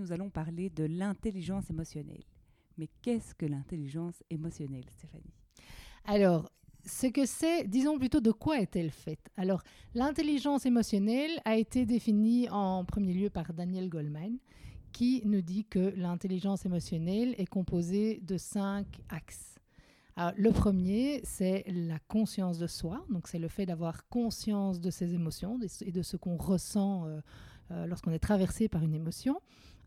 nous allons parler de l'intelligence émotionnelle. Mais qu'est-ce que l'intelligence émotionnelle, Stéphanie? Alors, ce que c'est, disons plutôt de quoi est-elle faite? Alors, l'intelligence émotionnelle a été définie en premier lieu par Daniel Goleman, qui nous dit que l'intelligence émotionnelle est composée de cinq axes. Alors, le premier, c'est la conscience de soi, donc c'est le fait d'avoir conscience de ses émotions et de ce qu'on ressent euh, euh, lorsqu'on est traversé par une émotion.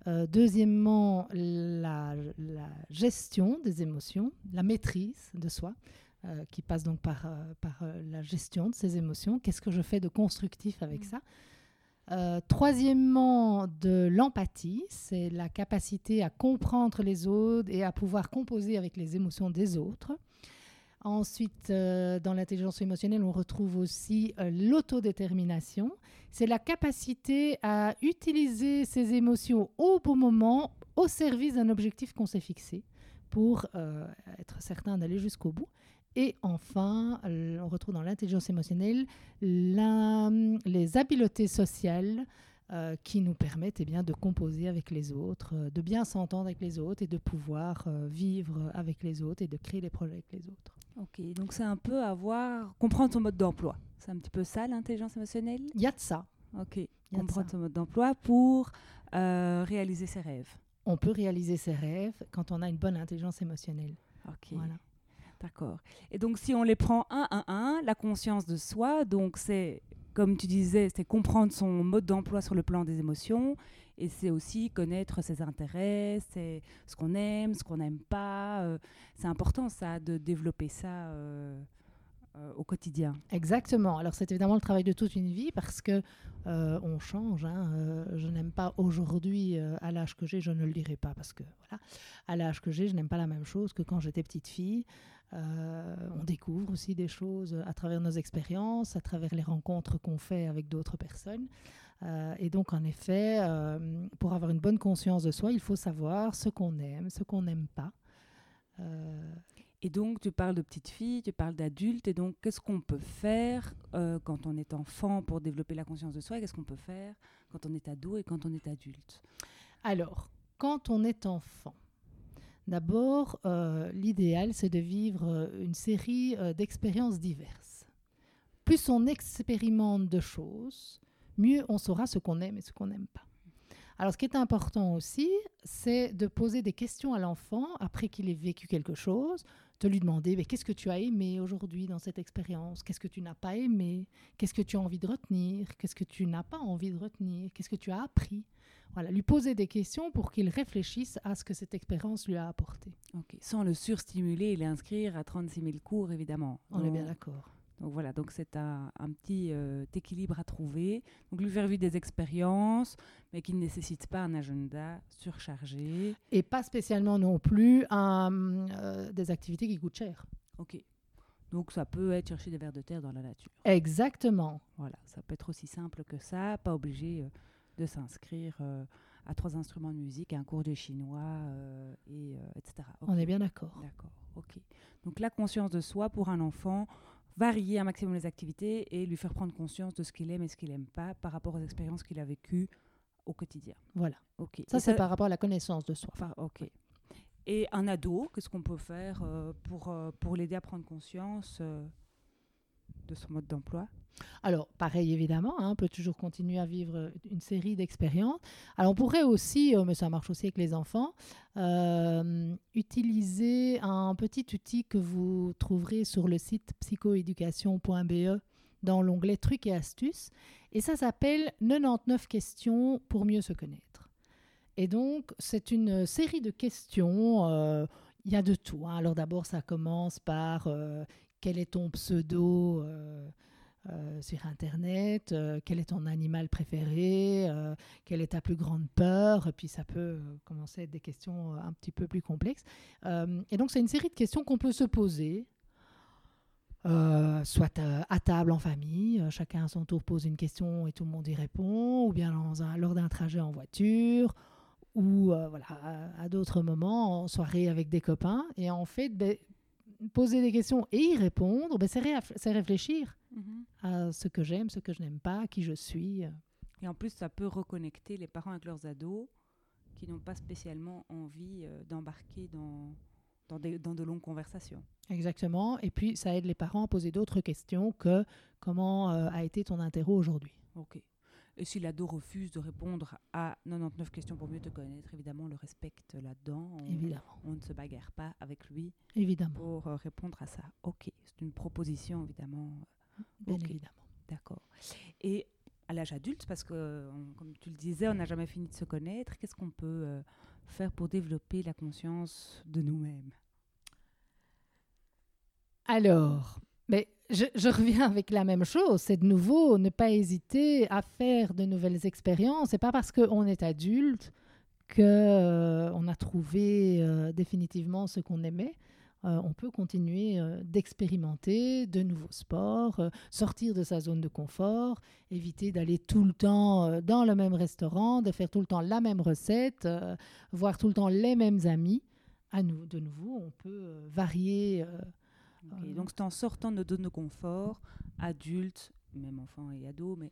Euh, deuxièmement, la, gestion des émotions, la maîtrise de soi, euh, qui passe donc par, par la gestion de ces émotions. Qu'est-ce que je fais de constructif avec mm. ça? Troisièmement, de l'empathie, c'est la capacité à comprendre les autres et à pouvoir composer avec les émotions des autres. Ensuite, euh, dans l'intelligence émotionnelle, on retrouve aussi euh, l'autodétermination. C'est la capacité à utiliser ses émotions au bon moment, au service d'un objectif qu'on s'est fixé, pour euh, être certain d'aller jusqu'au bout. Et enfin, on retrouve dans l'intelligence émotionnelle les habiletés sociales qui nous permettent eh bien, de composer avec les autres, de bien s'entendre avec les autres et de pouvoir vivre avec les autres et de créer des projets avec les autres. Ok, donc c'est un peu avoir, comprendre son mode d'emploi. C'est un petit peu ça l'intelligence émotionnelle? Il y a de ça. Ok, comprendre son mode d'emploi pour euh, réaliser ses rêves. On peut réaliser ses rêves quand on a une bonne intelligence émotionnelle. Ok. Voilà. D'accord. Et donc si on les prend un à un, la conscience de soi, donc c'est, comme tu disais, c'est comprendre son mode d'emploi sur le plan des émotions et c'est aussi connaître ses intérêts, c'est ce qu'on aime, ce qu'on n'aime pas. Euh, c'est important ça, de développer ça euh, euh, au quotidien. Exactement. Alors c'est évidemment le travail de toute une vie parce que on change. Hein. je n'aime pas aujourd'hui, à l'âge que j'ai, je ne le dirai pas parce que voilà, à l'âge que j'ai, je n'aime pas la même chose que quand j'étais petite fille. On découvre aussi des choses à travers nos expériences, à travers les rencontres qu'on fait avec d'autres personnes. Euh, et donc, en effet, euh, pour avoir une bonne conscience de soi, il faut savoir ce qu'on aime, ce qu'on n'aime pas. Euh, et donc, tu parles de petite fille, tu parles d'adulte, et donc, qu'est-ce qu'on peut faire quand on est enfant pour développer la conscience de soi, qu'est-ce qu'on peut faire quand on est ado et quand on est adulte? Alors, quand on est enfant, d'abord, l'idéal, c'est de vivre une série d'expériences diverses. Plus on expérimente de choses, mieux on saura ce qu'on aime et ce qu'on n'aime pas. Alors, ce qui est important aussi, c'est de poser des questions à l'enfant après qu'il ait vécu quelque chose, de lui demander mais qu'est-ce que tu as aimé aujourd'hui dans cette expérience? Qu'est-ce que tu n'as pas aimé? Qu'est-ce que tu as envie de retenir? Qu'est-ce que tu n'as pas envie de retenir? Qu'est-ce que tu as appris? Voilà, lui poser des questions pour qu'il réfléchisse à ce que cette expérience lui a apporté. Sans le surstimuler et l'inscrire à 36 000 cours, évidemment. On est bien d'accord. Donc voilà, donc c'est un, petit euh, équilibre à trouver. Donc lui faire vivre des expériences, mais qui ne nécessitent pas un agenda surchargé. Et pas spécialement non plus euh, des activités qui coûtent cher. Ok. Donc ça peut être chercher des vers de terre dans la nature. Exactement. Voilà, ça peut être aussi simple que ça, pas obligé euh, de s'inscrire à trois instruments de musique, à un cours de chinois, et, etc. On est bien d'accord. D'accord, ok. Donc la conscience de soi pour un enfant, varier un maximum les activités et lui faire prendre conscience de ce qu'il aime et ce qu'il n'aime pas par rapport aux expériences qu'il a vécues au quotidien. Voilà. Ok. Ça, c'est par rapport à la connaissance de soi. Enfin, ok. Et un ado, qu'est-ce qu'on peut faire euh, pour, euh, pour l'aider à prendre conscience euh, de son mode d'emploi alors, pareil évidemment, hein, on peut toujours continuer à vivre une série d'expériences. Alors, on pourrait aussi, euh, mais ça marche aussi avec les enfants, euh, utiliser un petit outil que vous trouverez sur le site psychoéducation.be dans l'onglet trucs et astuces. Et ça s'appelle 99 questions pour mieux se connaître. Et donc, c'est une série de questions. Euh, il y a de tout. Hein. Alors d'abord, ça commence par quel est ton pseudo euh, euh, sur Internet, euh, quel est ton animal préféré, quelle est ta plus grande peur, puis ça peut commencer à être des questions un petit peu plus complexes. Et donc c'est une série de questions qu'on peut se poser, soit à table en famille, chacun à son tour pose une question et tout le monde y répond, ou bien lors d'un trajet en voiture, ou voilà, à, à d'autres moments en soirée avec des copains. Et en fait, ben, poser des questions et y répondre, ben, c'est réfléchir Mhm. à ce que j'aime, ce que je n'aime pas, qui je suis. Et en plus, ça peut reconnecter les parents avec leurs ados qui n'ont pas spécialement envie euh, d'embarquer dans, dans, des- dans de longues conversations. Exactement. Et puis, ça aide les parents à poser d'autres questions que comment euh, a été ton interro aujourd'hui. Ok. Et si l'ado refuse de répondre à 99 questions pour mieux te connaître, évidemment, on le respecte là-dedans. On, Évidemment. on ne se bagarre pas avec lui Évidemment. pour euh, répondre à ça. Ok. C'est une proposition, évidemment. Bien évidemment. D'accord. Et à l'âge adulte, parce que, on- comme tu le disais, on n'a jamais fini de se connaître, qu'est-ce qu'on peut euh, faire pour développer la conscience de nous-mêmes? Alors, mais je, reviens avec la même chose. C'est de nouveau ne pas hésiter à faire de nouvelles expériences. C'est pas parce qu'on est adulte que euh, on a trouvé euh, définitivement ce qu'on aimait. Euh, on peut continuer d'expérimenter de nouveaux sports, sortir de sa zone de confort, éviter d'aller tout le temps dans le même restaurant, de faire tout le temps la même recette, voir tout le temps les mêmes amis. À de nouveau, on peut varier. Euh, Ok, Euh, Donc c'est en sortant de notre zone de confort, adultes, même enfants et ados, mais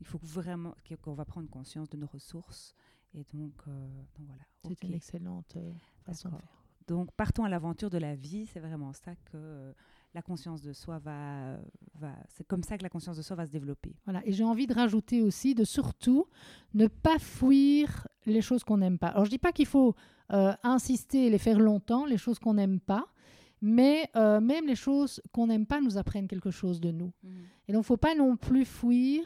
il faut vraiment qu'on va prendre conscience de nos ressources. Et donc, euh, donc voilà. C'est une excellente euh, façon de faire. Donc partons à l'aventure de la vie, c'est vraiment ça que euh, la conscience de soi va, va c'est comme ça que la conscience de soi va se développer. Voilà. Et j'ai envie de rajouter aussi de surtout ne pas fuir les choses qu'on n'aime pas. Alors je dis pas qu'il faut euh, insister et les faire longtemps, les choses qu'on n'aime pas, mais euh, même les choses qu'on n'aime pas nous apprennent quelque chose de nous. Et donc, faut pas non plus fuir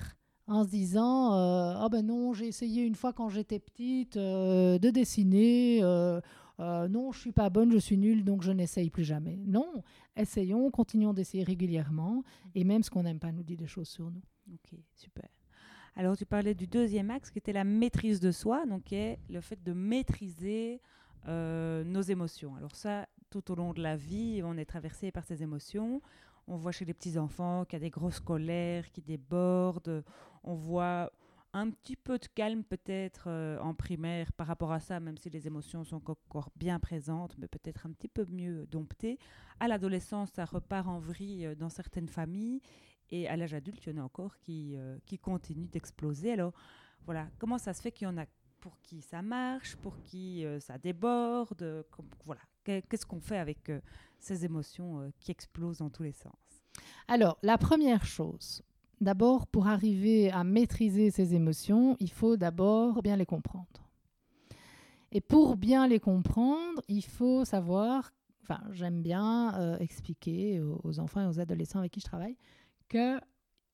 en se disant euh, ah ben non j'ai essayé une fois quand j'étais petite euh, de dessiner non je suis pas bonne je suis nulle donc je n'essaye plus jamais non essayons continuons d'essayer régulièrement et même ce qu'on n'aime pas nous dit des choses sur nous Ok, super. Alors, tu parlais du deuxième axe qui était la maîtrise de soi, donc qui est le fait de maîtriser euh, nos émotions. Alors ça, tout au long de la vie, on est traversé par ces émotions. On voit chez les petits-enfants qu'il y a des grosses colères qui débordent. On voit un petit peu de calme peut-être euh, en primaire par rapport à ça, même si les émotions sont encore bien présentes, mais peut-être un petit peu mieux domptées. À l'adolescence, ça repart en vrille euh, dans certaines familles. Et à l'âge adulte, il y en a encore qui, euh, qui continuent d'exploser. Alors, voilà, comment ça se fait qu'il y en a pour qui ça marche, pour qui euh, ça déborde euh, Voilà, Qu'est- qu'est-ce qu'on fait avec euh, ces émotions qui explosent dans tous les sens? Alors la première chose d'abord pour arriver à maîtriser ces émotions il faut d'abord bien les comprendre. Et pour bien les comprendre il faut savoir enfin j'aime bien expliquer aux, enfants et aux adolescents avec qui je travaille que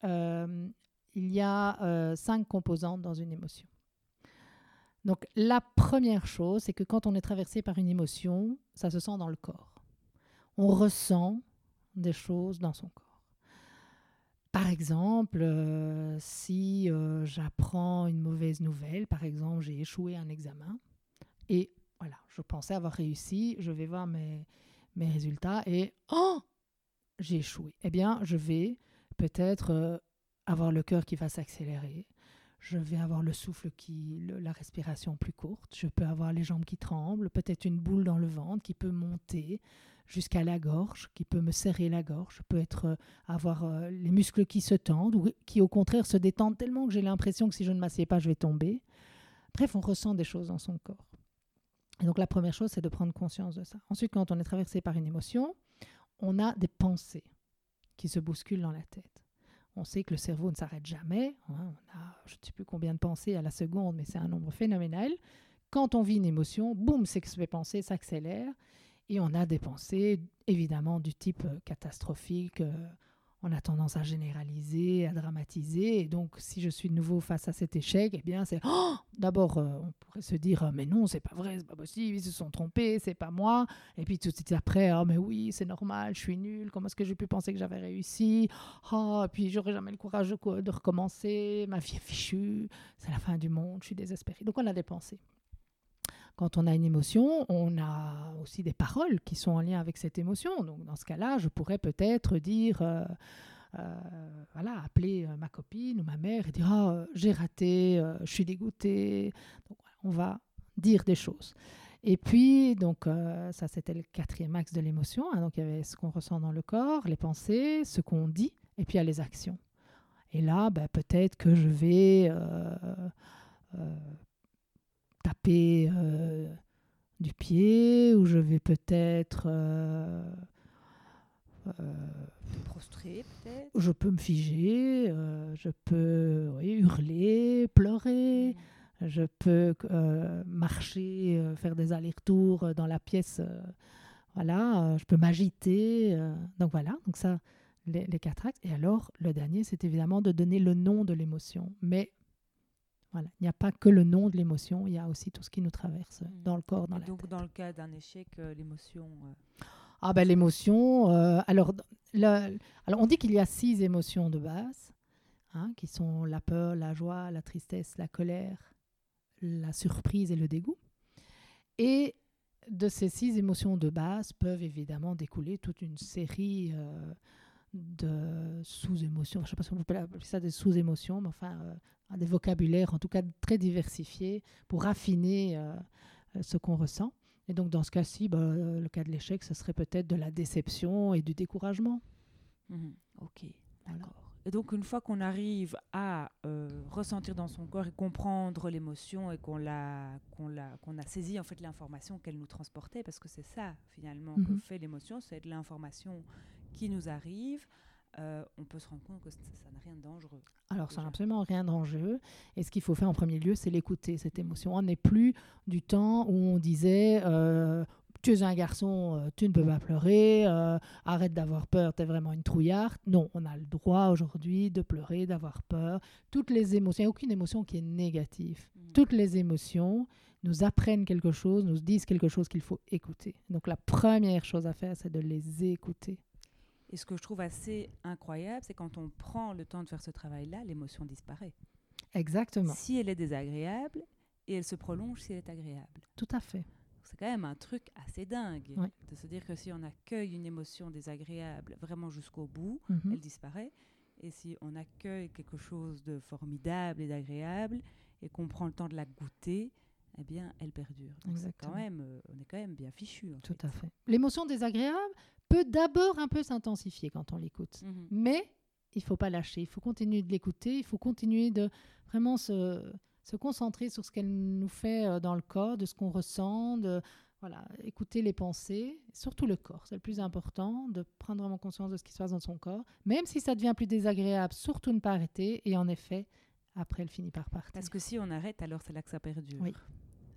euh, il y a cinq composantes dans une émotion. Donc la première chose, c'est que quand on est traversé par une émotion, ça se sent dans le corps. On ressent des choses dans son corps. Par exemple, euh, si euh, j'apprends une mauvaise nouvelle, par exemple, j'ai échoué un examen et voilà, je pensais avoir réussi, je vais voir mes, mes résultats et oh, j'ai échoué. Eh bien, je vais peut-être euh, avoir le cœur qui va s'accélérer. Je vais avoir le souffle qui, la respiration plus courte. Je peux avoir les jambes qui tremblent, peut-être une boule dans le ventre qui peut monter jusqu'à la gorge, qui peut me serrer la gorge. Je peux être euh, avoir euh, les muscles qui se tendent ou qui au contraire se détendent tellement que j'ai l'impression que si je ne m'assieds pas, je vais tomber. Bref, on ressent des choses dans son corps. Et donc la première chose, c'est de prendre conscience de ça. Ensuite, quand on est traversé par une émotion, on a des pensées qui se bousculent dans la tête. On sait que le cerveau ne s'arrête jamais. hein, on a je ne sais plus combien de pensées à la seconde, mais c'est un nombre phénoménal. Quand on vit une émotion, boum, ces pensées s'accélèrent. Et on a des pensées, évidemment, du type euh, catastrophique. euh, on a tendance à généraliser, à dramatiser. Et donc, si je suis de nouveau face à cet échec, eh bien, c'est oh d'abord, euh, on pourrait se dire, mais non, c'est pas vrai, c'est pas possible, ils se sont trompés, c'est pas moi. Et puis tout de suite après, oh, mais oui, c'est normal, je suis nul, comment est-ce que j'ai pu penser que j'avais réussi? Oh, puis j'aurais jamais le courage de, de recommencer, ma vie est fichue, c'est la fin du monde, je suis désespérée. Donc, on a des pensées. Quand on a une émotion, on a aussi des paroles qui sont en lien avec cette émotion. Donc dans ce cas-là, je pourrais peut-être dire, euh, euh, voilà, appeler euh, ma copine ou ma mère et dire, oh, j'ai raté, je suis dégoûtée. On va dire des choses. Et puis, donc, ça, c'était le quatrième axe de l'émotion. Hein. donc, il y avait ce qu'on ressent dans le corps, les pensées, ce qu'on dit, et puis il y a les actions. Et là, ben, peut-être que je vais taper euh, du pied ou je vais peut-être euh, euh, prostrer peut-être. Je peux me figer, je peux hurler, pleurer, mm. je peux marcher, faire des allers-retours dans la pièce. voilà, je peux m'agiter. donc voilà, donc ça, les, les quatre axes. Et alors, le dernier, c'est évidemment de donner le nom de l'émotion. Mais voilà. Il n'y a pas que le nom de l'émotion, il y a aussi tout ce qui nous traverse mm. dans le corps, dans la donc, tête. dans le cas d'un échec, euh, l'émotion. Euh, ah ben l'émotion. Euh, alors, alors, on dit qu'il y a six émotions de base, hein, qui sont la peur, la joie, la tristesse, la colère, la surprise et le dégoût. Et de ces six émotions de base peuvent évidemment découler toute une série de sous-émotions. Je ne sais pas si on peut appeler ça des sous-émotions, mais enfin, des vocabulaires en tout cas très diversifiés pour raffiner euh, euh, ce qu'on ressent. Et donc dans ce cas-ci, bah, euh, le cas de l'échec, ce serait peut-être de la déception et du découragement. Mhm. ok, d'accord. Et donc une fois qu'on arrive à ressentir dans son corps et comprendre l'émotion et qu'on l'a, qu'on l'a, qu'on a saisi en fait l'information qu'elle nous transportait, parce que c'est ça finalement que mhm. fait l'émotion, c'est de l'information qui nous arrive. Euh, on peut se rendre compte que ça n'a rien de dangereux. Alors, ça n'a absolument rien de dangereux. Et ce qu'il faut faire en premier lieu, c'est l'écouter, cette émotion. On n'est plus du temps où on disait euh, Tu es un garçon, euh, tu ne peux pas pleurer, arrête d'avoir peur, tu es vraiment une trouillarde. Non, on a le droit aujourd'hui de pleurer, d'avoir peur. Toutes les émotions, il n'y a aucune émotion qui est négative. Mmh. Toutes les émotions nous apprennent quelque chose, nous disent quelque chose qu'il faut écouter. Donc, la première chose à faire, c'est de les écouter. Et ce que je trouve assez incroyable, c'est quand on prend le temps de faire ce travail-là, l'émotion disparaît. Exactement. Si elle est désagréable, et elle se prolonge si elle est agréable. Tout à fait. C'est quand même un truc assez dingue de se dire que si on accueille une émotion désagréable vraiment jusqu'au bout, mhm. elle disparaît. Et si on accueille quelque chose de formidable et d'agréable et qu'on prend le temps de la goûter, eh bien, elle perdure. Quand même, euh, on est quand même bien fichu. Tout à fait. L'émotion désagréable, peut d'abord un peu s'intensifier quand on l'écoute. Mhm. Mais il faut pas lâcher, il faut continuer de l'écouter, il faut continuer de vraiment se, se concentrer sur ce qu'elle nous fait euh, dans le corps, de ce qu'on ressent, de voilà, écouter les pensées, surtout le corps, c'est le plus important, de prendre vraiment conscience de ce qui se passe dans son corps, même si ça devient plus désagréable, surtout ne pas arrêter, et en effet, après, elle finit par partir. Parce que si on arrête, alors c'est là que ça perdure. Oui.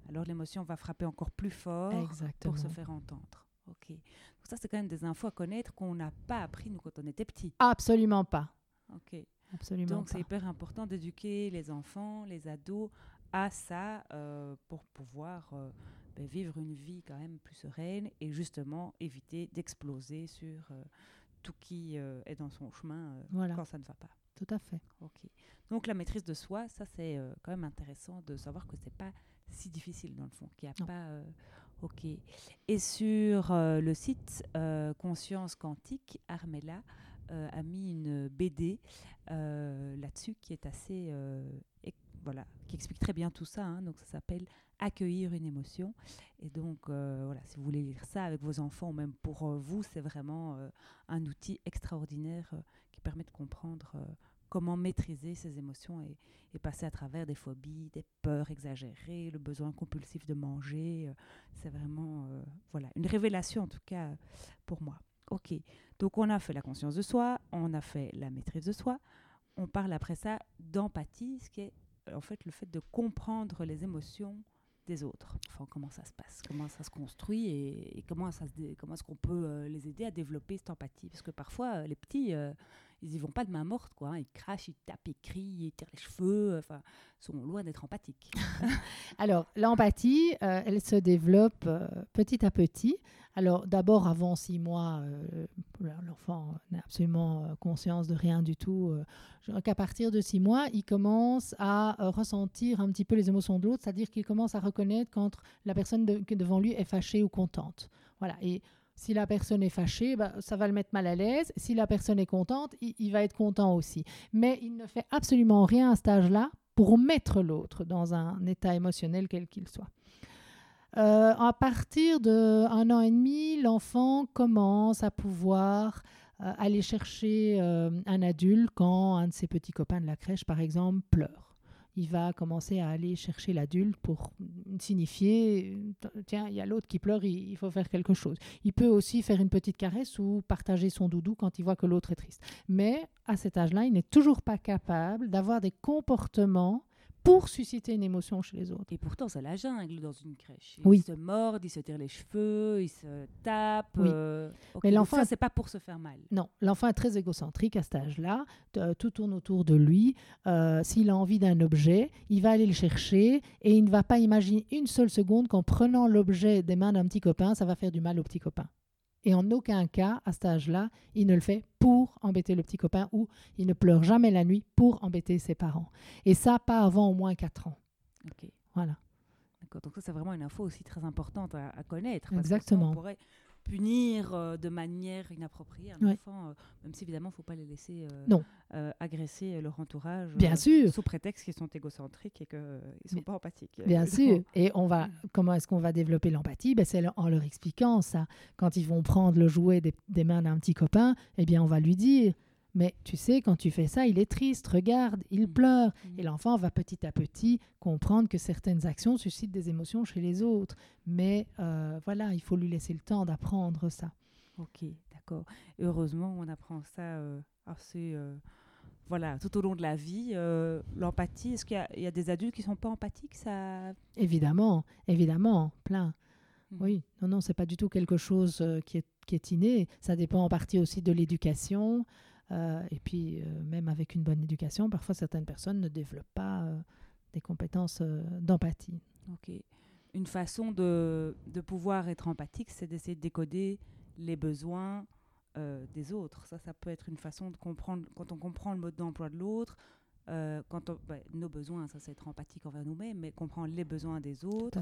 Alors l'émotion va frapper encore plus fort pour se faire entendre. Ok. Donc ça, c'est quand même des infos à connaître qu'on n'a pas appris nous quand on était petit. Absolument pas. Ok. Absolument Donc c'est hyper important d'éduquer les enfants, les ados à ça euh, pour pouvoir euh, ben, vivre une vie quand même plus sereine et justement éviter d'exploser sur euh, tout qui est dans son chemin quand ça ne va pas. Tout à fait. Ok. Donc la maîtrise de soi, ça c'est quand même intéressant de savoir que c'est pas si difficile dans le fond, qu'il n'y a pas Ok. Et sur euh, le site euh, Conscience Quantique, Armella euh, a mis une BD là-dessus qui est assez. voilà, qui explique très bien tout ça. Hein. donc ça s'appelle Accueillir une émotion. Et donc voilà, si vous voulez lire ça avec vos enfants ou même pour vous, c'est vraiment un outil extraordinaire qui permet de comprendre comment maîtriser ses émotions et, passer à travers des phobies, des peurs exagérées, le besoin compulsif de manger. Euh, c'est vraiment euh, voilà une révélation en tout cas pour moi. Ok, donc on a fait la conscience de soi, on a fait la maîtrise de soi, on parle après ça d'empathie, ce qui est en fait le fait de comprendre les émotions des autres. Enfin, comment ça se passe, comment ça se construit et, comment, ça comment est-ce qu'on peut euh, les aider à développer cette empathie? Parce que parfois, les petits, ils y vont pas de main morte, quoi. hein. Ils crachent, ils tapent, ils crient, ils tirent les cheveux. Enfin, sont loin d'être empathiques. Alors, l'empathie, euh, elle se développe euh, petit à petit. Alors, d'abord, avant six mois, euh, l'enfant n'a absolument conscience de rien du tout. euh, qu'à partir de six mois, il commence à ressentir un petit peu les émotions de l'autre, c'est-à-dire qu'il commence à reconnaître quand la personne devant lui est fâchée ou contente. Voilà. Si la personne est fâchée, bah, ça va le mettre mal à l'aise. Si la personne est contente, il, va être content aussi. Mais il ne fait absolument rien à cet âge-là pour mettre l'autre dans un état émotionnel quel qu'il soit. Euh, à partir d'un an et demi, l'enfant commence à pouvoir euh, aller chercher euh, un adulte quand un de ses petits copains de la crèche, par exemple, pleure. Il va commencer à aller chercher l'adulte pour signifier, tiens, il y a l'autre qui pleure, il faut faire quelque chose. Il peut aussi faire une petite caresse ou partager son doudou quand il voit que l'autre est triste. Mais à cet âge-là, il n'est toujours pas capable d'avoir des comportements pour susciter une émotion chez les autres. Et pourtant, c'est la jungle dans une crèche. Ils Oui. se mordent, ils se tirent les cheveux, ils se tapent. Oui. euh, Mais l'enfant ça, a- c'est pas pour se faire mal. Non, l'enfant est très égocentrique à cet âge-là. Euh, Tout tourne autour de lui. Euh, S'il a envie d'un objet, il va aller le chercher et il ne va pas imaginer une seule seconde qu'en prenant l'objet des mains d'un petit copain, ça va faire du mal au petit copain. Et en aucun cas, à cet âge-là, il ne le fait pour embêter le petit copain ou il ne pleure jamais la nuit pour embêter ses parents. Et ça, pas avant au moins 4 ans. Ok. Voilà. D'accord. Donc ça, c'est vraiment une info aussi très importante à, à connaître. parce que Exactement. sinon, on pourrait punir euh, de manière inappropriée un Ouais. enfant, euh, même si évidemment, il ne faut pas les laisser euh, Non. agresser leur entourage. Bien sûr. Sous prétexte qu'ils sont égocentriques et qu'ils ne sont pas empathiques. Bien sûr. Et on va, comment est-ce qu'on va développer l'empathie? Ben, C'est en leur expliquant ça. Quand ils vont prendre le jouet des, des mains d'un petit copain, eh bien, on va lui dire Mais tu sais, quand tu fais ça, il est triste, regarde, il Mm. pleure. Mhm. Et l'enfant va petit à petit comprendre que certaines actions suscitent des émotions chez les autres. Mais euh, voilà, il faut lui laisser le temps d'apprendre ça. Ok, d'accord. Heureusement, on apprend ça euh, assez. euh, voilà, tout au long de la vie, l'empathie. Est-ce qu'il y, a- il y a des adultes qui sont pas empathiques? Ça... Évidemment, évidemment, plein. Mhm. Oui, non, non, c'est pas du tout quelque chose qui, est, qui est inné. Ça dépend en partie aussi de l'éducation. Euh, et puis, euh, même avec une bonne éducation, parfois certaines personnes ne développent pas euh, des compétences d'empathie. Ok. Une façon de, de pouvoir être empathique, c'est d'essayer de décoder les besoins des autres. Ça, ça peut être une façon de comprendre, quand on comprend le mode d'emploi de l'autre, quand on- ouais, nos besoins, ça c'est être empathique envers nous-mêmes, mais comprendre les besoins des autres,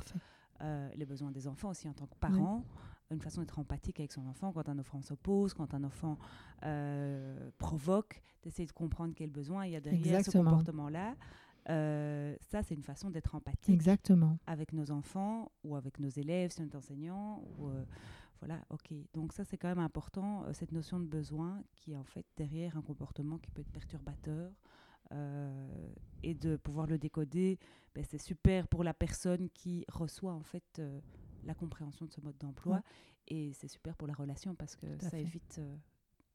les besoins des enfants aussi en tant que parents, une façon d'être empathique avec son enfant quand un enfant s'oppose, quand un enfant euh, provoque, d'essayer de comprendre quel besoin il y a derrière ce comportement-là. Euh, ça, c'est une façon d'être empathique Exactement. avec nos enfants ou avec nos élèves, si on est enseignant. Ou, euh, voilà, ok. Donc ça, c'est quand même important, cette notion de besoin qui est en fait derrière un comportement qui peut être perturbateur. euh, et de pouvoir le décoder, ben, c'est super pour la personne qui reçoit en fait euh, la compréhension de ce mode d'emploi. Ouais. Et c'est super pour la relation parce que ça fait. évite euh,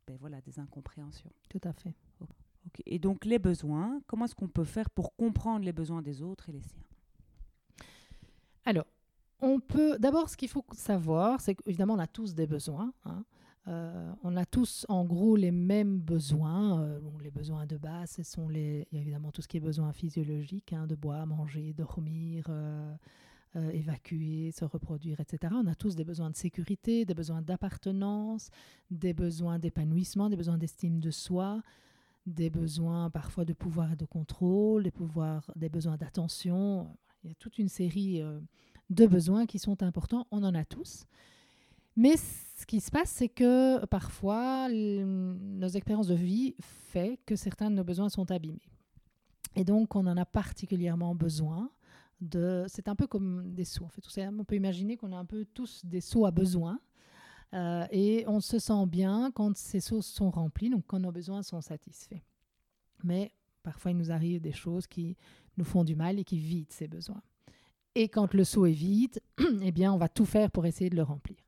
ben, voilà, des incompréhensions. Tout à fait. Ok. Et donc les besoins, comment est-ce qu'on peut faire pour comprendre les besoins des autres et les siens? Alors, on peut. D'abord, ce qu'il faut savoir, c'est qu'évidemment, on a tous des besoins. hein. Euh, on a tous, en gros, les mêmes besoins. Euh, bon, les besoins de base, ce sont les. Il y a évidemment tout ce qui est besoin physiologique, hein, de boire, manger, dormir. euh, euh, évacuer, se reproduire, etc. On a tous des besoins de sécurité, des besoins d'appartenance, des besoins d'épanouissement, des besoins d'estime de soi, des besoins parfois de pouvoir et de contrôle, des, pouvoirs, des besoins d'attention. Il y a toute une série euh, de besoins qui sont importants. On en a tous. Mais ce qui se passe, c'est que parfois, nos expériences de vie fait que certains de nos besoins sont abîmés. Et donc, on en a particulièrement besoin C'est un peu comme des seaux. En fait, on peut imaginer qu'on a un peu tous des seaux à besoin. Euh, et on se sent bien quand ces seaux sont remplis, donc quand nos besoins sont satisfaits. Mais parfois, il nous arrive des choses qui nous font du mal et qui vident ces besoins. Et quand le seau est vide, eh bien, on va tout faire pour essayer de le remplir.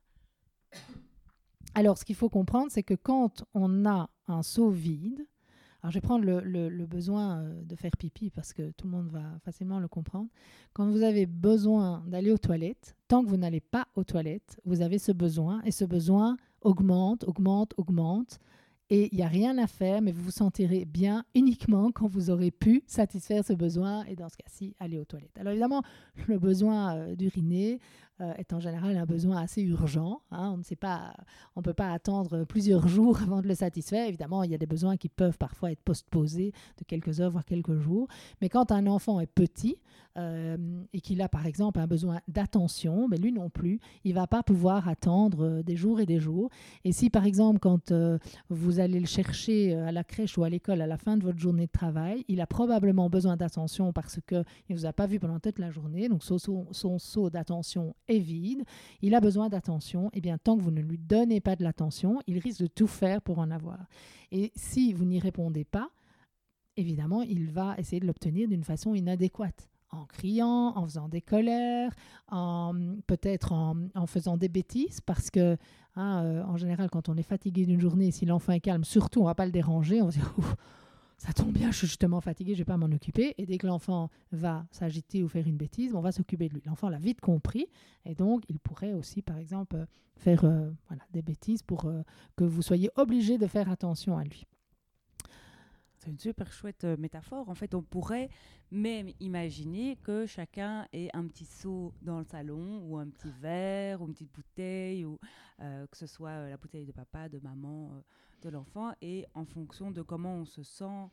Alors, ce qu'il faut comprendre, c'est que quand on a un seau vide, alors je vais prendre le, le- besoin euh, de faire pipi parce que tout le monde va facilement le comprendre. Quand vous avez besoin d'aller aux toilettes, tant que vous n'allez pas aux toilettes, vous avez ce besoin et ce besoin augmente, augmente, augmente. et il n'y a rien à faire, mais vous vous sentirez bien uniquement quand vous aurez pu satisfaire ce besoin et dans ce cas-ci, aller aux toilettes. Alors évidemment, le besoin euh, d'uriner est en général un besoin assez urgent. Hein. on ne sait pas, on peut pas attendre plusieurs jours avant de le satisfaire. Évidemment, il y a des besoins qui peuvent parfois être postposés de quelques heures, voire quelques jours. Mais quand un enfant est petit euh, et qu'il a par exemple un besoin d'attention, mais lui non plus, il va pas pouvoir attendre euh, des jours et des jours. Et si par exemple, quand vous allez le chercher à la crèche ou à l'école à la fin de votre journée de travail, il a probablement besoin d'attention parce qu'il ne vous a pas vu pendant toute la journée. Donc son, son saut d'attention vide, il a besoin d'attention, et eh bien tant que vous ne lui donnez pas de l'attention, il risque de tout faire pour en avoir. Et si vous n'y répondez pas, évidemment, il va essayer de l'obtenir d'une façon inadéquate en criant, en faisant des colères, en, peut-être en, faisant des bêtises, parce que hein, euh, en général, quand on est fatigué d'une journée, si l'enfant est calme, surtout, on va pas le déranger, on va dire ça tombe bien, je suis justement fatiguée, je ne vais pas m'en occuper. Et dès que l'enfant va s'agiter ou faire une bêtise, on va s'occuper de lui. L'enfant l'a vite compris, et donc il pourrait aussi, par exemple, faire euh, des bêtises pour euh, que vous soyez obligé de faire attention à lui. C'est une super chouette euh, métaphore. En fait, on pourrait même imaginer que chacun ait un petit seau dans le salon, ou un petit verre, ou une petite bouteille, ou que ce soit la bouteille de papa, de maman de l'enfant et en fonction de comment on se sent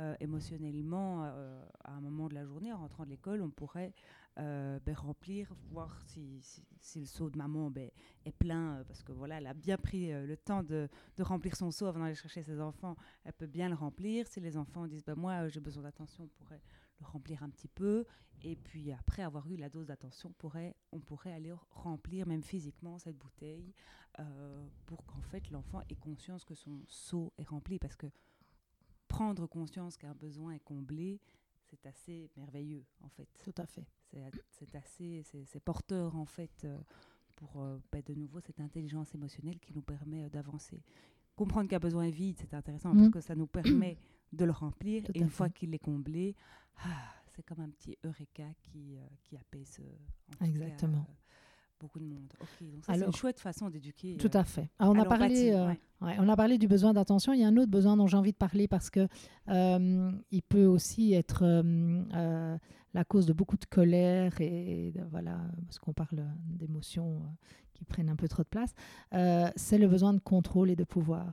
euh, émotionnellement euh, à un moment de la journée, en rentrant de l'école, on pourrait euh, ben, remplir, voir si, si, le seau de maman ben, est plein, parce que voilà, elle a bien pris le temps de, de, remplir son seau avant d'aller chercher ses enfants, elle peut bien le remplir. Si les enfants disent, ben, moi j'ai besoin d'attention, on pourrait le remplir un petit peu. Et puis après avoir eu la dose d'attention, on pourrait, on pourrait aller remplir même physiquement cette bouteille euh, pour qu'en fait l'enfant ait conscience que son seau est rempli. Parce que prendre conscience qu'un besoin est comblé, c'est assez merveilleux en fait. Tout à fait. C'est assez, c'est porteur en fait euh, pour euh, ben, de nouveau cette intelligence émotionnelle qui nous permet d'avancer. Comprendre qu'un besoin est vide, c'est intéressant parce mmh. que ça nous permet de le remplir et une fois qu'il est comblé, ah, c'est comme un petit eureka qui, qui apaise. Exactement beaucoup de monde. c'est une chouette façon d'éduquer. Tout à euh, fait. on, a parlé, euh, on a parlé du besoin d'attention. Il y a un autre besoin dont j'ai envie de parler parce que euh, il peut aussi être la cause de beaucoup de colère et, voilà, parce qu'on parle d'émotions qui prennent un peu trop de place. c'est le besoin de contrôle et de pouvoir.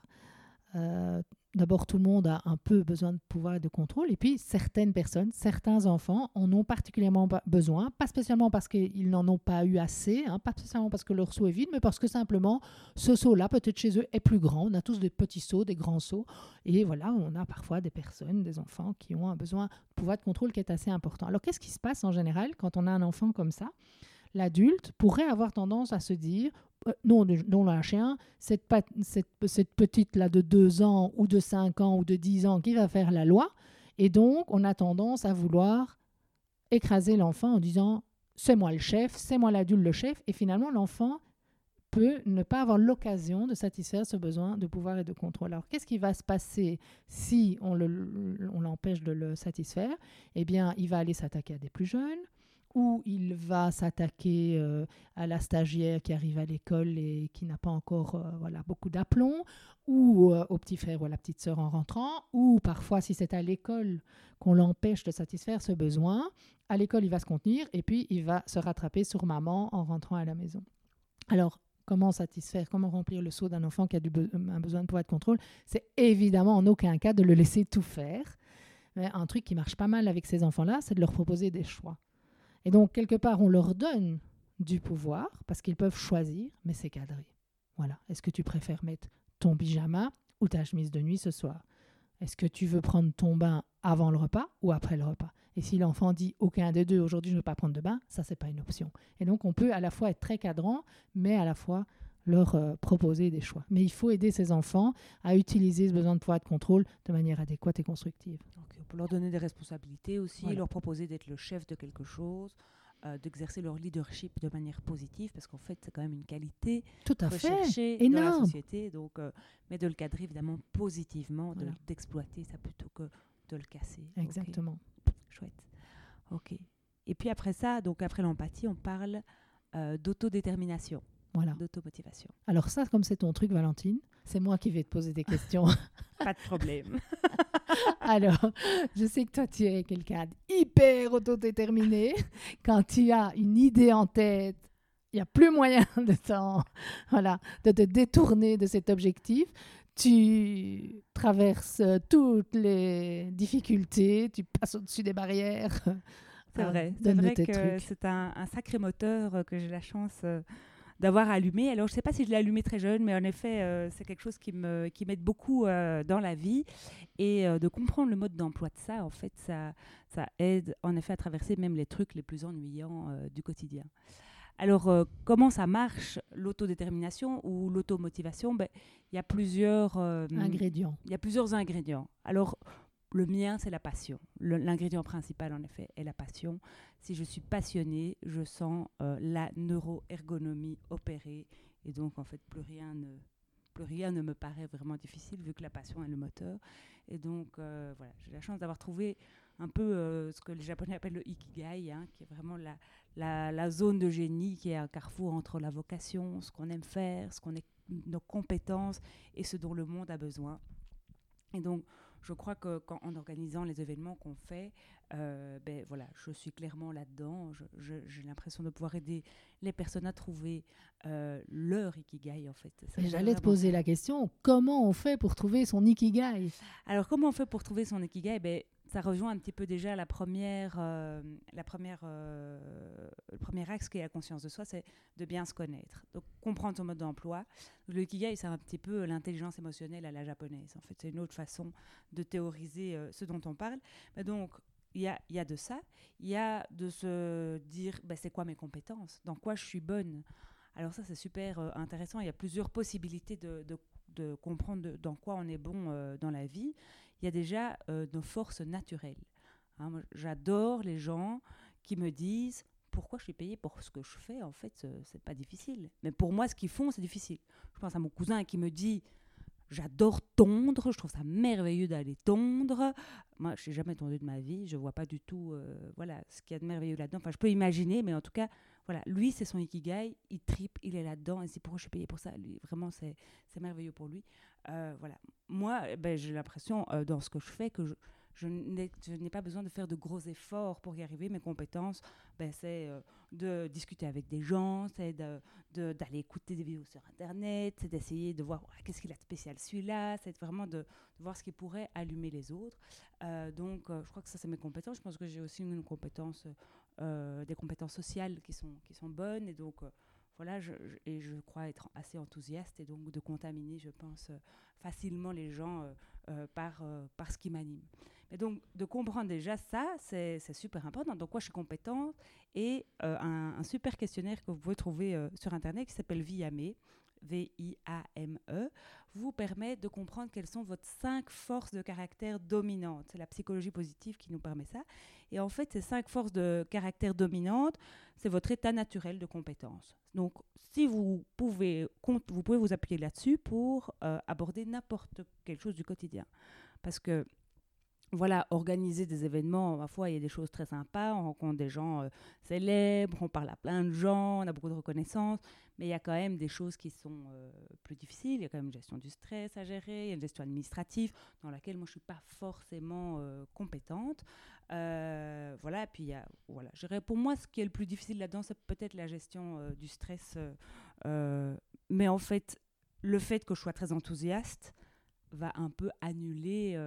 D'abord, tout le monde a un peu besoin de pouvoir et de contrôle. Et puis, certaines personnes, certains enfants en ont particulièrement besoin, pas spécialement parce qu'ils n'en ont pas eu assez, hein, pas spécialement parce que leur seau est vide, mais parce que simplement, ce seau-là, peut-être chez eux, est plus grand. On a tous des petits seaux, des grands seaux. Et voilà, on a parfois des personnes, des enfants qui ont un besoin de pouvoir de contrôle qui est assez important. Alors, qu'est-ce qui se passe en général quand on a un enfant comme ça? L'adulte pourrait avoir tendance à se dire non, non la chien, cette, cette, cette petite-là de 2 ans ou de 5 ans ou de 10 ans qui va faire la loi. Et donc, on a tendance à vouloir écraser l'enfant en disant c'est moi le chef, c'est moi l'adulte le chef. Et finalement, l'enfant peut ne pas avoir l'occasion de satisfaire ce besoin de pouvoir et de contrôle. Alors, qu'est-ce qui va se passer si on l'empêche de le satisfaire? Eh bien, il va aller s'attaquer à des plus jeunes, où il va s'attaquer euh, à la stagiaire qui arrive à l'école et qui n'a pas encore euh, voilà, beaucoup d'aplomb, ou euh, au petit frère ou à la petite sœur en rentrant, ou parfois si c'est à l'école qu'on l'empêche de satisfaire ce besoin, à l'école il va se contenir et puis il va se rattraper sur maman en rentrant à la maison. Alors, comment satisfaire, comment remplir le seau d'un enfant qui a du un besoin de pouvoir de contrôle? C'est évidemment en aucun cas de le laisser tout faire. Mais un truc qui marche pas mal avec ces enfants-là, c'est de leur proposer des choix. Et donc, quelque part, on leur donne du pouvoir parce qu'ils peuvent choisir, mais c'est cadré. Voilà. Est-ce que tu préfères mettre ton pyjama ou ta chemise de nuit ce soir? Est-ce que tu veux prendre ton bain avant le repas ou après le repas? Et si l'enfant dit aucun des deux, aujourd'hui je ne veux pas prendre de bain, ça c'est pas une option. Et donc on peut à la fois être très cadrant, mais à la fois leur euh, proposer des choix. Mais il faut aider ces enfants à utiliser ce besoin de pouvoir de contrôle de manière adéquate et constructive. Peut leur donner des responsabilités aussi, leur proposer d'être le chef de quelque chose. Euh, d'exercer leur leadership de manière positive parce qu'en fait c'est quand même une qualité tout à recherchée fait. dans la société donc euh, mais de le cadrer évidemment positivement d'exploiter ça plutôt que de le casser exactement chouette ok et puis après ça donc après l'empathie on parle d'autodétermination voilà. d'automotivation. Alors ça, comme c'est ton truc, Valentine, C'est moi qui vais te poser des questions. Pas de problème. Alors, je sais que toi, tu es quelqu'un d'hyper autodéterminé. Quand tu as une idée en tête, il n'y a plus moyen de, voilà, de te détourner de cet objectif. Tu traverses toutes les difficultés, tu passes au-dessus des barrières. C'est vrai, c'est vrai que c'est un, un, sacré moteur que j'ai la chance euh, d'avoir allumé. Alors, je ne sais pas si je l'ai allumé très jeune, mais en effet, euh, c'est quelque chose qui m'aide qui beaucoup euh, dans la vie. Et euh, de comprendre le mode d'emploi de ça, en fait, ça, ça aide en effet à traverser même les trucs les plus ennuyants du quotidien. Alors, comment ça marche, l'autodétermination ou l'automotivation? Ben, Il y a plusieurs ingrédients. Il y a plusieurs ingrédients. Alors, le mien, c'est la passion. L'ingrédient principal, en effet, est la passion. Si je suis passionnée, je sens euh, la neuroergonomie opérer. Et donc, en fait, plus rien, ne, plus rien ne me paraît vraiment difficile vu que la passion est le moteur. Et donc, euh, voilà, j'ai la chance d'avoir trouvé un peu euh, ce que les Japonais appellent le ikigai, hein, qui est vraiment la, la, la, zone de génie, qui est un carrefour entre la vocation, ce qu'on aime faire, ce qu'on est, nos compétences et ce dont le monde a besoin. Et donc, je crois que en organisant les événements qu'on fait, euh, ben voilà, je suis clairement là-dedans. J'ai l'impression de pouvoir aider les personnes à trouver euh, leur ikigai en fait. J'allais te poser la question comment on fait pour trouver son ikigai? Alors comment on fait pour trouver son ikigai? Ben, ça rejoint un petit peu déjà la première, euh, la première, euh, le premier axe qui est la conscience de soi, c'est de bien se connaître. Donc comprendre son mode d'emploi. Le Ikigai, c'est un petit peu l'intelligence émotionnelle à la japonaise. En fait, c'est une autre façon de théoriser euh, ce dont on parle. Mais donc, il y a, de ça. Il y a de se dire, bah, c'est quoi mes compétences? Dans quoi je suis bonne? Alors ça, c'est super intéressant. Il y a plusieurs possibilités de comprendre dans quoi on est bon dans la vie il y a déjà euh, nos forces naturelles. Hein, J'adore les gens qui me disent pourquoi je suis payé pour ce que je fais. En fait, c'est pas difficile. Mais pour moi, ce qu'ils font, c'est difficile. Je pense à mon cousin qui me dit J'adore tondre, je trouve ça merveilleux d'aller tondre. Moi, je n'ai jamais tondu de ma vie, je vois pas du tout euh, voilà, ce qu'il y a de merveilleux là-dedans. Enfin, je peux imaginer, mais en tout cas, voilà, lui, c'est son ikigai, il tripe, il est là-dedans, et c'est pourquoi je suis payé pour ça. Lui, vraiment, c'est merveilleux pour lui. Euh, voilà. Moi, eh ben, j'ai l'impression, euh, dans ce que je fais, que je, je n'ai pas besoin de faire de gros efforts pour y arriver. Mes compétences, ben, c'est euh, de discuter avec des gens, c'est d'aller de, d'aller écouter des vidéos sur Internet, c'est d'essayer de voir qu'est-ce qu'il a de spécial celui-là, c'est vraiment de, voir ce qui pourrait allumer les autres. donc, je crois que ça, c'est mes compétences. Je pense que j'ai aussi une compétence, des compétences sociales qui sont, qui sont bonnes. Et donc, voilà, je, et je crois être assez enthousiaste et donc de contaminer, je pense, euh, facilement les gens euh, euh, par, par ce qui m'anime. Mais donc, de comprendre déjà ça, c'est super important. Donc, quoi je suis compétente et un, un, super questionnaire que vous pouvez trouver sur Internet qui s'appelle VIAME, V-I-A-M-E, vous permet de comprendre quelles sont vos cinq forces de caractère dominantes. C'est la psychologie positive qui nous permet ça. Et en fait, ces cinq forces de caractère dominantes, c'est votre état naturel de compétence. Donc, si vous pouvez, vous pouvez vous appuyer là-dessus pour euh, aborder n'importe quelle chose du quotidien. Parce que voilà, organiser des événements, parfois il y a des choses très sympas, on rencontre des gens euh, célèbres, on parle à plein de gens, on a beaucoup de reconnaissance, mais il y a quand même des choses qui sont euh, plus difficiles, il y a quand même une gestion du stress à gérer, il y a une gestion administrative dans laquelle moi je ne suis pas forcément euh, compétente. voilà, et puis il y a, voilà, pour moi ce qui est le plus difficile là-dedans, c'est peut-être la gestion du stress, mais en fait, le fait que je sois très enthousiaste va un peu annuler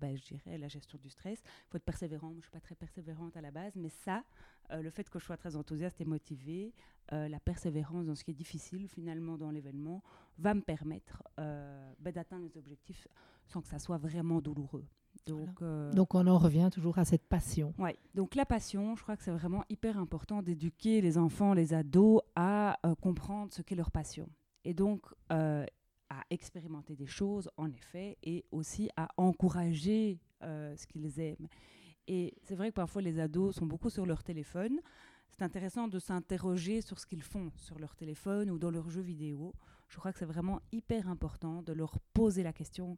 bah, je dirais, la gestion du stress. Il faut être persévérant. Moi, je ne suis pas très persévérante à la base, mais ça, euh, le fait que je sois très enthousiaste et motivée, euh, la persévérance dans ce qui est difficile finalement dans l'événement, va me permettre euh, bah, d'atteindre les objectifs sans que ça soit vraiment douloureux. Donc, donc, on en revient toujours à cette passion. Oui, donc la passion, je crois que c'est vraiment hyper important d'éduquer les enfants, les ados à comprendre ce qu'est leur passion. Et donc, à expérimenter des choses, en effet, et aussi à encourager euh, ce qu'ils aiment. Et c'est vrai que parfois les ados sont beaucoup sur leur téléphone. C'est intéressant de s'interroger sur ce qu'ils font sur leur téléphone ou dans leurs jeux vidéo. Je crois que c'est vraiment hyper important de leur poser la question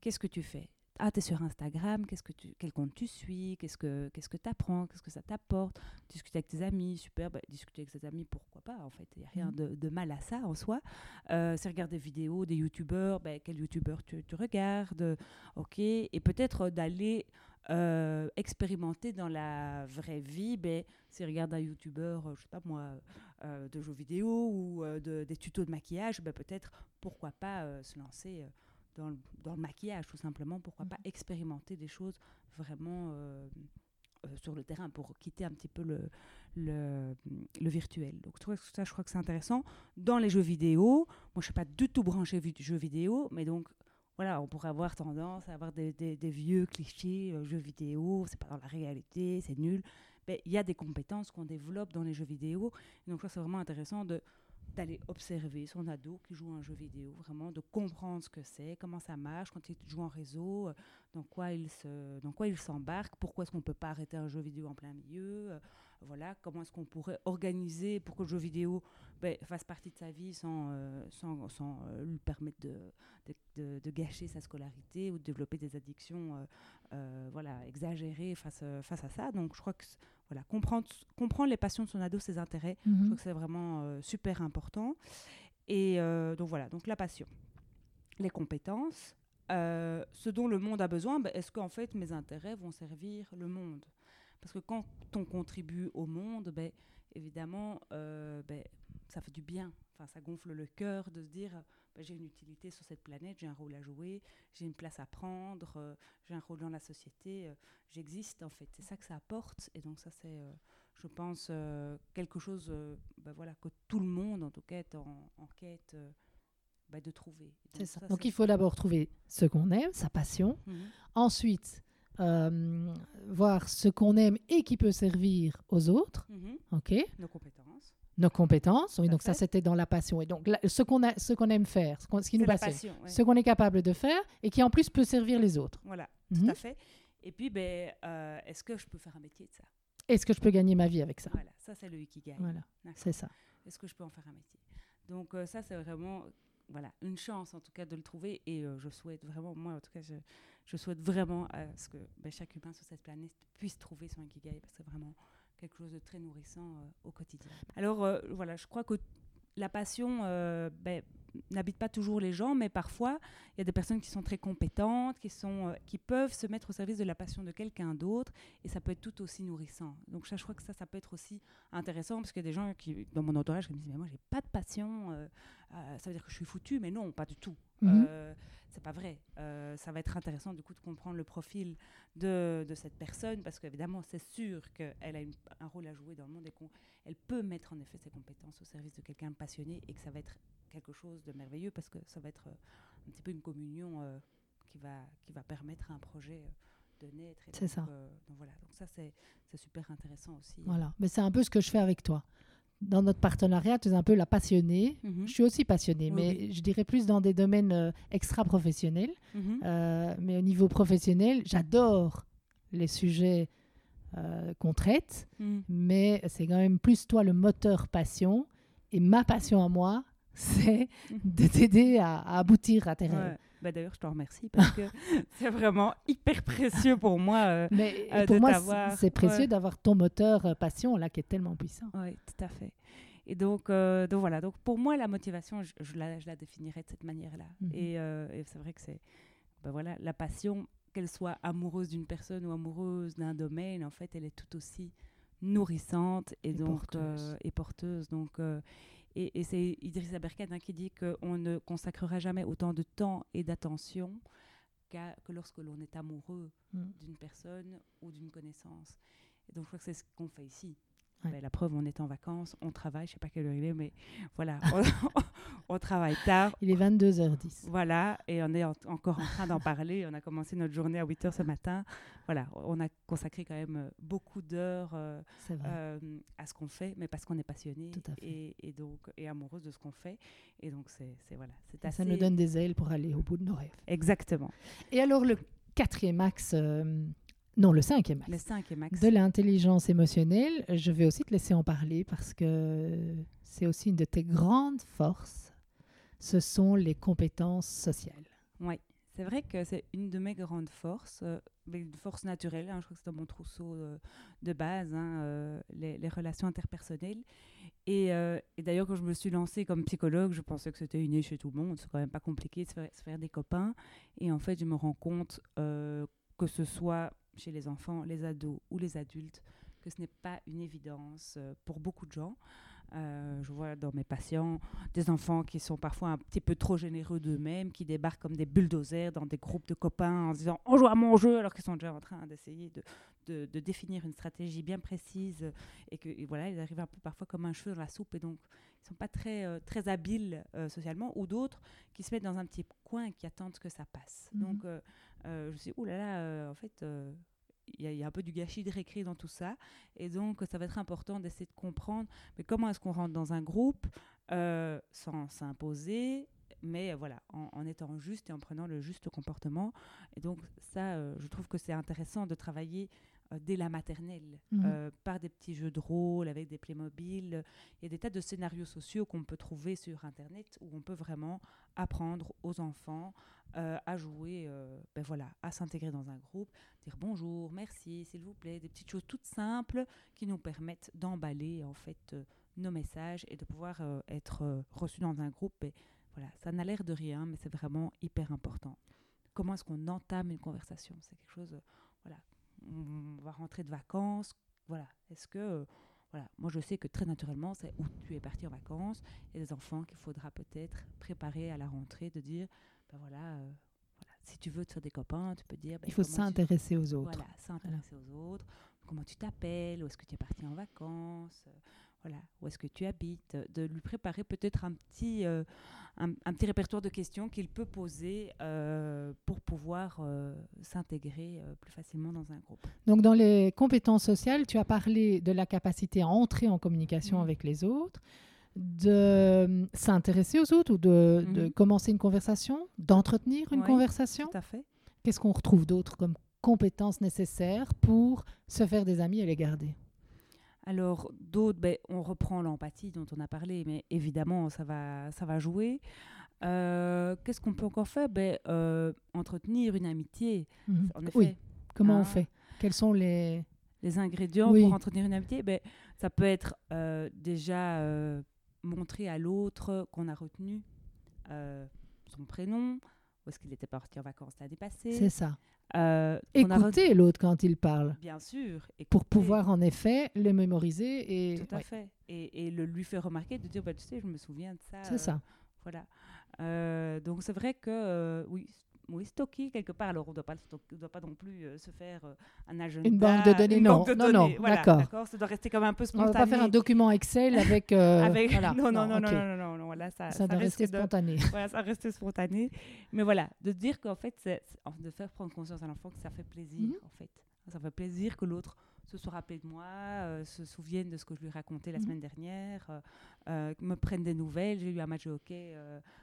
qu'est-ce que tu fais? Ah, tu es sur Instagram, qu'est-ce que tu, quel compte tu suis, qu'est-ce que qu'est-ce que tu apprends, qu'est-ce que ça t'apporte, discuter avec tes amis, super, bah, discuter avec ses amis, pourquoi pas, en fait, il n'y a rien Mhm. de, de mal à ça en soi. Euh, c'est regarder des vidéos, des youtubeurs, bah, quel youtubeur tu, tu regardes, ok, et peut-être d'aller euh, expérimenter dans la vraie vie, ben, si regarde un youtubeur, euh, je sais pas moi, euh, de jeux vidéo ou euh, de- des tutos de maquillage, ben, peut-être pourquoi pas se lancer dans, le, dans le maquillage tout simplement, pourquoi pas expérimenter des choses vraiment euh, euh, sur le terrain pour quitter un petit peu le, le, le virtuel. Donc ça, je crois que c'est intéressant. Dans les jeux vidéo, moi je suis pas du tout branchée vi- jeux vidéo, mais donc voilà, on pourrait avoir tendance à avoir des, des- des vieux clichés, euh, jeux vidéo, c'est pas dans la réalité, c'est nul. Mais il y a des compétences qu'on développe dans les jeux vidéo. Et donc, que c'est vraiment intéressant de d'aller observer son ado qui joue un jeu vidéo, vraiment de comprendre ce que c'est, comment ça marche, quand il joue en réseau, euh, dans quoi il se, s'embarque, pourquoi est-ce qu'on peut pas arrêter un jeu vidéo en plein milieu, euh, voilà, comment est-ce qu'on pourrait organiser pour que le jeu vidéo ben, fasse partie de sa vie sans, euh, sans, sans, euh, lui permettre de, de, de- de gâcher sa scolarité ou de développer des addictions euh, voilà, exagérées face, face à ça. Donc je crois que voilà, comprendre, comprendre les passions de son ado, ses intérêts, je Mhm. trouve que c'est vraiment super important. Et donc voilà, donc la passion, les compétences, ce dont le monde a besoin, ben, est-ce qu'en fait mes intérêts vont servir le monde? Parce que quand on contribue au monde, ben, évidemment, euh, ben, ça fait du bien. Enfin, ça gonfle le cœur de se dire ben, j'ai une utilité sur cette planète, j'ai un rôle à jouer, j'ai une place à prendre, euh, j'ai un rôle dans la société, euh, j'existe en fait. C'est ça que ça apporte. Et donc ça, c'est, je pense, quelque chose ben, voilà, que tout le monde, en tout cas, est en, en quête ben, de trouver. C'est Donc ça. ça, Donc il faut d'abord trouver ce qu'on aime, sa passion. Mhm. Ensuite, euh, voir ce qu'on aime et qui peut servir aux autres. Mhm. Ok. Nos compétences. Nos compétences. Oui, Tout à donc ça, c'était dans la passion. Et donc là, ce qu'on a, ce qu'on aime faire, ce, qu'on- ce qui nous C'est passionne, passion. ouais. ce qu'on est capable de faire et qui en plus peut servir les autres. Voilà, Mhm. tout à fait. Et puis, ben, euh, est-ce que je peux faire un métier de ça? Est-ce que je peux gagner ma vie avec ça? Voilà, ça c'est le ikigai. Voilà, D'accord. c'est ça. Est-ce que je peux en faire un métier? Donc euh, ça c'est vraiment voilà une chance en tout cas de le trouver et euh, je souhaite vraiment moi en tout cas je, souhaite vraiment à ce que ben, chaque humain sur cette planète puisse trouver son ikigai parce que c'est vraiment quelque chose de très nourrissant euh, au quotidien. Alors euh, voilà, je crois que la passion euh, ben, n'habite pas toujours les gens, mais parfois il y a des personnes qui sont très compétentes, qui, sont, euh, qui peuvent se mettre au service de la passion de quelqu'un d'autre, et ça peut être tout aussi nourrissant. Donc ça, je crois que ça, ça peut être aussi intéressant, parce qu'il y a des gens qui, dans mon entourage qui me disent, mais moi j'ai pas de passion, euh, euh, ça veut dire que je suis foutu, mais non, pas du tout. Mhm. C'est pas vrai. Ça va être intéressant du coup de comprendre le profil de, de cette personne, parce qu'évidemment, c'est sûr qu'elle a une- un rôle à jouer dans le monde et qu'elle peut mettre en effet ses compétences au service de quelqu'un de passionné et que ça va être quelque chose de merveilleux parce que ça va être euh, un petit peu une communion euh, qui, va, qui va permettre à un projet euh, de naître. C'est ça. donc voilà, donc ça c'est super intéressant aussi. Voilà. Mais c'est un peu ce que je fais avec toi. Dans notre partenariat, tu es un peu la passionnée. Mhm. Je suis aussi passionnée, Oui, mais oui. je dirais plus dans des domaines euh, extra-professionnels. Mhm. Euh, mais au niveau professionnel, j'adore les sujets euh, qu'on traite, Mhm. mais c'est quand même plus toi le moteur passion. Et ma passion à moi, c'est de t'aider à, à aboutir à tes rêves. Ouais. Bah, D'ailleurs, je te remercie parce que c'est vraiment hyper précieux pour moi. euh, Mais Euh, pour de moi, c'est- précieux ouais. d'avoir ton moteur euh, passion là qui est tellement puissant. Oui, tout à fait. Et donc, donc voilà. Donc pour moi, la motivation, je, je la, je la définirais de cette manière-là. Mhm. Et, et c'est vrai que c'est, ben voilà, la passion, qu'elle soit amoureuse d'une personne ou amoureuse d'un domaine, en fait, elle est tout aussi nourrissante et, Et donc porteuse. et porteuse. Donc et, et c'est Idriss Aberkan hein, qui dit qu'on ne consacrera jamais autant de temps et d'attention que lorsque l'on est amoureux Mm. d'une personne ou d'une connaissance. Et donc, je crois que c'est ce qu'on fait ici. Ouais. Ben, la preuve, on est en vacances, on travaille, je sais pas quelle heure il est, mais voilà, on, on travaille tard. Il est 22h10. Voilà, et on est en- encore en train d'en parler. On a commencé notre journée à 8 heures ce matin. Voilà, on a consacré quand même euh, beaucoup d'heures euh, euh, à ce qu'on fait, mais parce qu'on est passionné et, et donc et amoureuse de ce qu'on fait. Et donc c'est voilà, c'est assez Ça nous donne des ailes pour aller au bout de nos rêves. exactement. Et alors le quatrième axe, euh, non le cinquième Le axe 5 max. de l'intelligence émotionnelle, je vais aussi te laisser en parler parce que c'est aussi une de tes grandes forces. Ce sont les compétences sociales. Oui, c'est vrai que c'est une de mes grandes forces, euh, une force naturelle. hein, je crois que c'est dans mon trousseau euh, de base, hein, euh, les, relations interpersonnelles. Et, d'ailleurs, quand je me suis lancée comme psychologue, je pensais que c'était inné chez tout le monde. C'est quand même pas compliqué de se faire, des copains. Et en fait, je me rends compte que ce soit chez les enfants, les ados ou les adultes, que ce n'est pas une évidence pour beaucoup de gens. Euh, je vois dans mes patients des enfants qui sont parfois un petit peu trop généreux d'eux-mêmes, qui débarquent comme des bulldozers dans des groupes de copains en se disant on joue à mon jeu alors qu'ils sont déjà en train d'essayer de, de- de définir une stratégie bien précise et que et voilà ils arrivent un peu parfois comme un cheveu dans la soupe et donc ils sont pas très euh, très habiles euh, socialement ou d'autres qui se mettent dans un petit coin et qui attendent que ça passe. Mhm. Donc je me suis dit, ouh là là, en fait, il y, a- un peu du gâchis de récré dans tout ça. Et donc, ça va être important d'essayer de comprendre mais comment est-ce qu'on rentre dans un groupe euh, sans s'imposer, mais voilà, en, étant juste et en prenant le juste comportement. Et donc, ça, euh, je trouve que c'est intéressant de travailler dès la maternelle, Mhm. euh, par des petits jeux de rôle, avec des Playmobil. Il y a des tas de scénarios sociaux qu'on peut trouver sur Internet où on peut vraiment apprendre aux enfants euh, à jouer, euh, ben voilà, à s'intégrer dans un groupe, dire bonjour, merci, s'il vous plaît, des petites choses toutes simples qui nous permettent d'emballer en fait euh, nos messages et de pouvoir euh, être euh, reçus dans un groupe. Et voilà, ça n'a l'air de rien, mais c'est vraiment hyper important. Comment est-ce qu'on entame une conversation? C'est quelque chose, euh, on va rentrer de vacances, voilà. Est-ce que, euh, voilà, moi je sais que très naturellement, c'est où tu es parti en vacances, et des enfants qu'il faudra peut-être préparer à la rentrée, de dire, ben voilà, euh, voilà, si tu veux te faire des copains, tu peux dire, ben, Il faut tu- s'intéresser aux autres. voilà, s'intéresser aux autres. Comment tu t'appelles? Où est-ce que tu es parti en vacances? Où est-ce que tu habites De lui préparer peut-être un petit, euh, un, un petit répertoire de questions qu'il peut poser euh, pour pouvoir euh, s'intégrer plus facilement dans un groupe. Donc, dans les compétences sociales, tu as parlé de la capacité à entrer en communication Mhm. avec les autres, de s'intéresser aux autres ou de, de Mhm. commencer une conversation, d'entretenir une Oui, conversation. Tout à fait. Qu'est-ce qu'on retrouve d'autre comme compétences nécessaires pour se faire des amis et les garder? Alors, d'autres, ben, on reprend l'empathie dont on a parlé, mais évidemment, ça va, ça va jouer. Euh, Qu'est-ce qu'on peut encore faire? Ben, euh, Entretenir une amitié, Mhm. en effet. Oui, comment Hein? on fait? Quels sont les... les ingrédients Oui. pour entretenir une amitié, ben, ça peut être euh, déjà montrer à l'autre qu'on a retenu son prénom, où est-ce qu'il était parti en vacances l'année passée. C'est ça. euh, re- Écouter l'autre quand il parle Bien sûr. pour pouvoir en effet le mémoriser et Tout à ouais, fait. Et, et le lui faire remarquer, de dire, bah, tu sais, je me souviens de ça. c'est euh, ça. Voilà. Euh, donc c'est vrai que euh, oui, oui, stocker quelque part. Alors on ne doit pas, doit non plus euh, se faire euh, un agenda. Une banque de données, non. de Non, non, données. Voilà, d'accord. Ça doit rester comme un peu On spontané. va pas faire un document Excel avec... euh, Avec- voilà. non, non, non, non, non, non, non, non, ça, Ça doit rester de- spontané. voilà, ça reste spontané. Mais voilà, de dire qu'en fait, de faire prendre conscience à l'enfant que ça fait plaisir, Mhm. en fait. Ça fait plaisir que l'autre se soit rappelé de moi, euh, se souvienne de ce que je lui racontais la Mhm. semaine dernière, euh, euh, me prenne des nouvelles. J'ai eu un match de hockey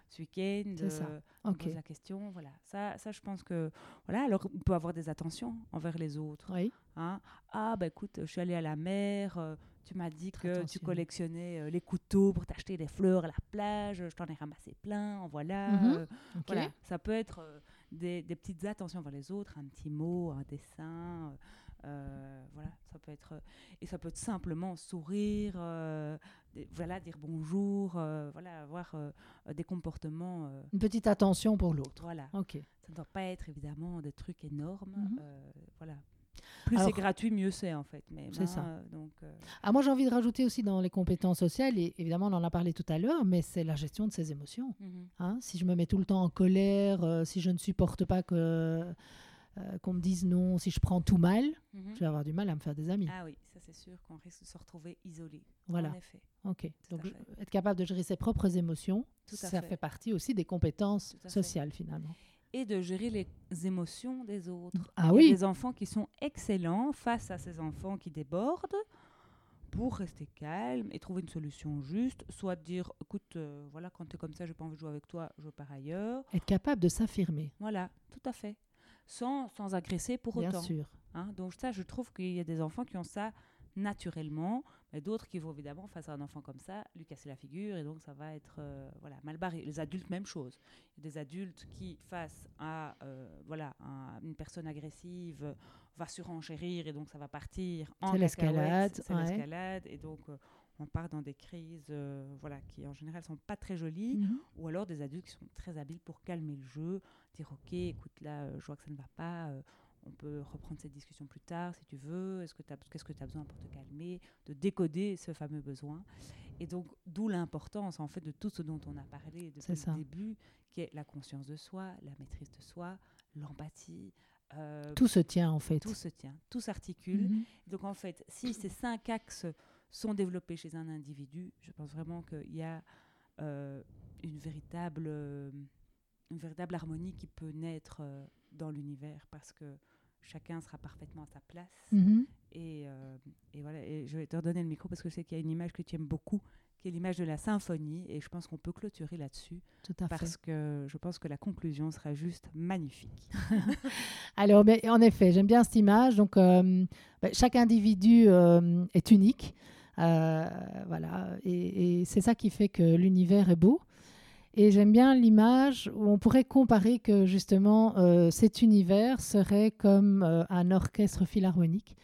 ce week-end. C'est ça. euh, on Ok. pose la question, voilà. Ça, ça, je pense que... Voilà, alors on peut avoir des attentions envers les autres. Oui. hein. Ah, bah écoute, je suis allée à la mer, tu m'as dit Très que tu collectionnais les couteaux pour t'acheter des fleurs à la plage, je t'en ai ramassé plein, en voilà. Mhm. voilà. Ça peut être des, des petites attentions envers les autres, un petit mot, un dessin. Euh, euh, voilà, ça peut être et ça peut être simplement sourire, euh, des- voilà, dire bonjour, euh, voilà, avoir euh, des comportements, euh, Une petite attention pour l'autre. voilà. Ok. Ça ne doit pas être évidemment des trucs énormes, Mhm. euh, voilà. Plus c'est gratuit, mieux c'est en fait. C'est ben, ça. euh, donc, euh, Ah, moi, j'ai envie de rajouter aussi dans les compétences sociales, et évidemment, on en a parlé tout à l'heure, mais c'est la gestion de ses émotions. mhm. hein. Si je me mets tout le temps en colère, euh, si je ne supporte pas que, euh, qu'on me dise non, si je prends tout mal, Mhm. je vais avoir du mal à me faire des amis. Ah oui, ça c'est sûr qu'on risque de se retrouver isolé. Voilà. En effet. Ok. Tout Donc, je- être capable de gérer ses propres émotions, Tout ça fait. fait partie aussi des compétences sociales finalement. Et de gérer les émotions des autres. Ah Il y a oui. des enfants qui sont excellents face à ces enfants qui débordent pour rester calme et trouver une solution juste. Soit dire, écoute, euh, voilà, quand tu es comme ça, j'ai pas envie de jouer avec toi, je pars ailleurs. Être capable de s'affirmer, Voilà, tout à fait. Sans, sans agresser pour bien autant. sûr. hein. Donc ça, je trouve qu'il y a des enfants qui ont ça naturellement, mais d'autres qui vont évidemment, face à un enfant comme ça, lui casser la figure et donc ça va être euh, voilà, mal barré. Les adultes, même chose. Des adultes qui, face à euh, voilà, une personne agressive, va surenchérir et donc ça va partir en l'escalade. C'est l'escalade et donc euh, on part dans des crises voilà, qui en général sont pas très jolies, mhm. ou alors des adultes qui sont très habiles pour calmer le jeu, dire ok, écoute là, je vois que ça ne va pas, on peut reprendre cette discussion plus tard si tu veux. Est-ce que qu'est-ce que tu as besoin pour te calmer De décoder ce fameux besoin. Et donc, d'où l'importance en fait de tout ce dont on a parlé depuis le début, qui est la conscience de soi, la maîtrise de soi, l'empathie. Euh, tout se tient en fait. Tout se tient, tout s'articule. Mhm. Donc en fait, si ces cinq axes sont développés chez un individu, je pense vraiment qu'il y a euh, une véritable une véritable harmonie qui peut naître euh, dans l'univers parce que chacun sera parfaitement à sa place. Mhm. Et, euh, et, voilà, et je vais te redonner le micro parce que je sais qu'il y a une image que tu aimes beaucoup, qui est l'image de la symphonie, et je pense qu'on peut clôturer là-dessus. Tout à parce que je pense que la conclusion sera juste magnifique. Alors, mais en effet, j'aime bien cette image. Donc, euh, bah, chaque individu euh, est unique. Voilà, et, c'est ça qui fait que l'univers est beau. Et j'aime bien l'image où on pourrait comparer que justement euh, cet univers serait comme euh, un orchestre philharmonique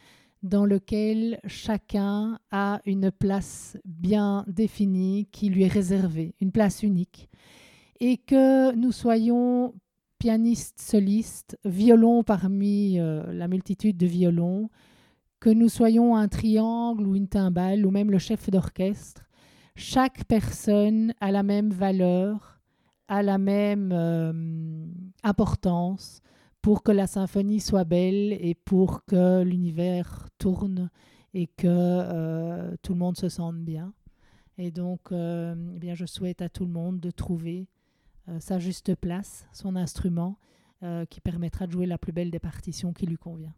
dans lequel chacun a une place bien définie qui lui est réservée, une place unique. Et que nous soyons pianistes, solistes, violons parmi euh, la multitude de violons, que nous soyons un triangle ou une timbale ou même le chef d'orchestre, chaque personne a la même valeur, a la même euh, importance pour que la symphonie soit belle et pour que l'univers tourne et que euh, tout le monde se sente bien. Et donc, euh, eh bien, je souhaite à tout le monde de trouver sa juste place, son instrument, qui permettra de jouer la plus belle des partitions qui lui convient.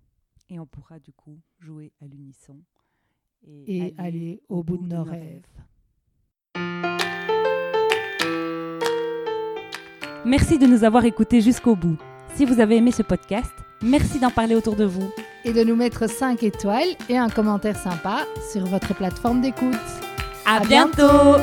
Et on pourra du coup jouer à l'unisson et, aller, au bout, de nos rêves. Merci de nous avoir écoutés jusqu'au bout. Si vous avez aimé ce podcast, merci d'en parler autour de vous. Et de nous mettre 5 étoiles et un commentaire sympa sur votre plateforme d'écoute. À, bientôt